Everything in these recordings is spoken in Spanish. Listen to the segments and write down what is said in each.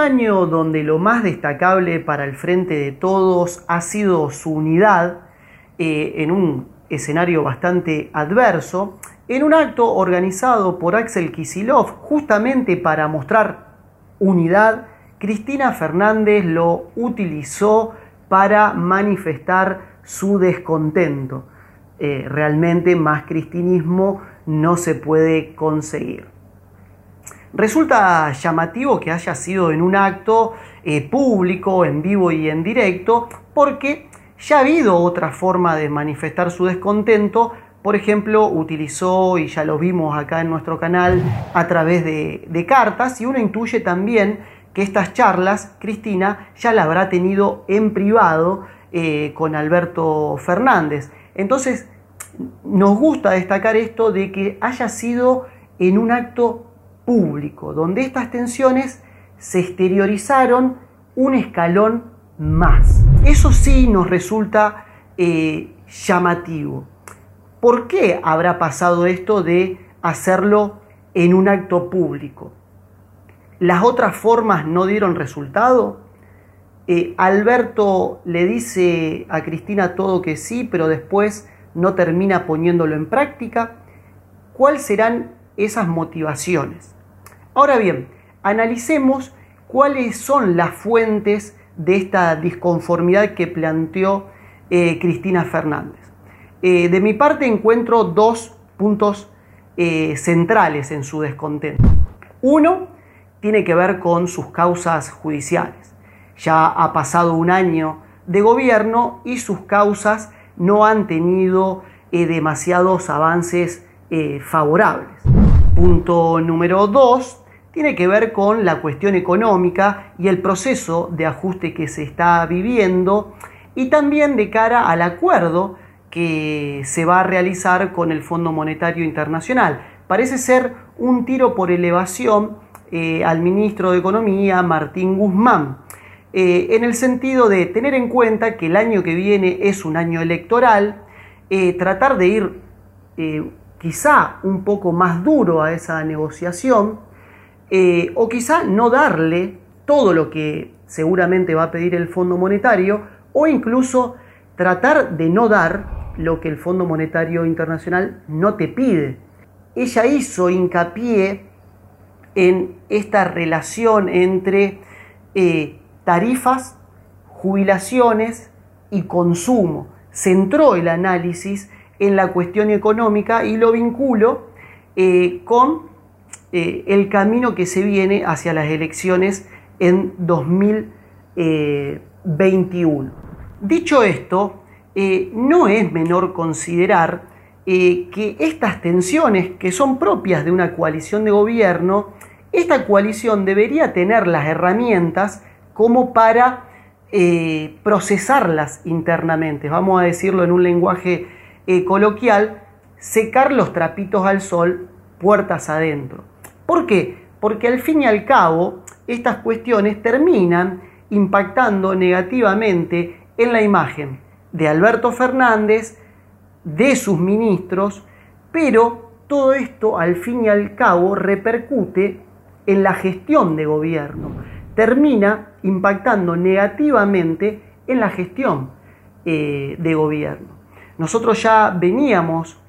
año donde lo más destacable para el Frente de Todos ha sido su unidad eh, en un escenario bastante adverso, en un acto organizado por Axel Kisilov justamente para mostrar unidad, Cristina Fernández lo utilizó para manifestar su descontento. Eh, realmente más cristinismo no se puede conseguir. Resulta llamativo que haya sido en un acto eh, público, en vivo y en directo, porque ya ha habido otra forma de manifestar su descontento. Por ejemplo, utilizó, y ya lo vimos acá en nuestro canal, a través de, cartas, y uno intuye también que estas charlas, Cristina, ya la habrá tenido en privado eh, con Alberto Fernández. Entonces, nos gusta destacar esto de que haya sido en un acto público, donde estas tensiones se exteriorizaron un escalón más. Eso sí nos resulta eh, llamativo. ¿Por qué habrá pasado esto de hacerlo en un acto público? ¿Las otras formas no dieron resultado? Eh, Alberto le dice a Cristina todo que sí, pero después no termina poniéndolo en práctica. ¿Cuáles serán esas motivaciones? Ahora bien, analicemos cuáles son las fuentes de esta disconformidad que planteó eh, Cristina Fernández. Eh, de mi parte encuentro dos puntos eh, centrales en su descontento. Uno tiene que ver con sus causas judiciales. Ya ha pasado un año de gobierno y sus causas no han tenido demasiados avances favorables. Punto número dos, tiene que ver con la cuestión económica y el proceso de ajuste que se está viviendo y también de cara al acuerdo que se va a realizar con el Fondo Monetario Internacional. Parece ser un tiro por elevación eh, al ministro de Economía, Martín Guzmán, eh, en el sentido de tener en cuenta que el año que viene es un año electoral, eh, tratar de ir quizá un poco más duro a esa negociación, eh, o quizá no darle todo lo que seguramente va a pedir el Fondo Monetario, o incluso tratar de no dar lo que el Fondo Monetario Internacional no te pide. Ella hizo hincapié en esta relación entre eh, tarifas, jubilaciones y consumo. Centró el análisis en la cuestión económica y lo vinculo eh, con eh, el camino que se viene hacia las elecciones en 2021. Dicho esto, eh, no es menor considerar eh, que estas tensiones que son propias de una coalición de gobierno, esta coalición debería tener las herramientas como para procesarlas internamente, vamos a decirlo en un lenguaje coloquial, secar los trapitos al sol puertas adentro. ¿Por qué? Porque al fin y al cabo estas cuestiones terminan impactando negativamente en la imagen de Alberto Fernández, de sus ministros, pero todo esto al fin y al cabo repercute en la gestión de gobierno, termina impactando negativamente en la gestión eh, de gobierno. Nosotros ya veníamos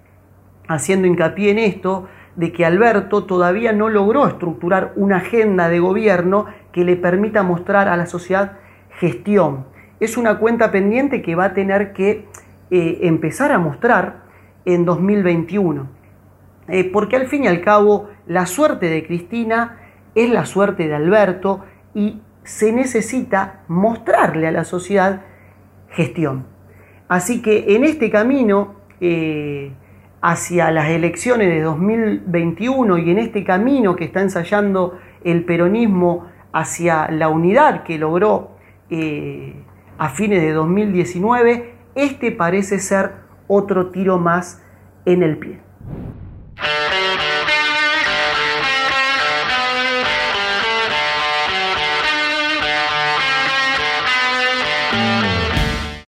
haciendo hincapié en esto de que Alberto todavía no logró estructurar una agenda de gobierno que le permita mostrar a la sociedad gestión. Es una cuenta pendiente que va a tener que eh, empezar a mostrar en 2021. Eh, porque al fin y al cabo la suerte de Cristina es la suerte de Alberto y se necesita mostrarle a la sociedad gestión. Así que en este camino eh, hacia las elecciones de 2021 y en este camino que está ensayando el peronismo hacia la unidad que logró eh, a fines de 2019, este parece ser otro tiro más en el pie.